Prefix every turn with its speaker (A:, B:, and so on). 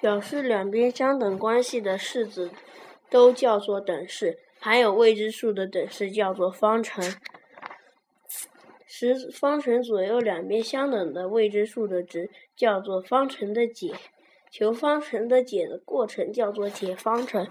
A: 表示两边相等关系的式子都叫做等式。含有未知数的等式叫做方程。使方程左右两边相等的未知数的值叫做方程的解。求方程的解的过程叫做解方程。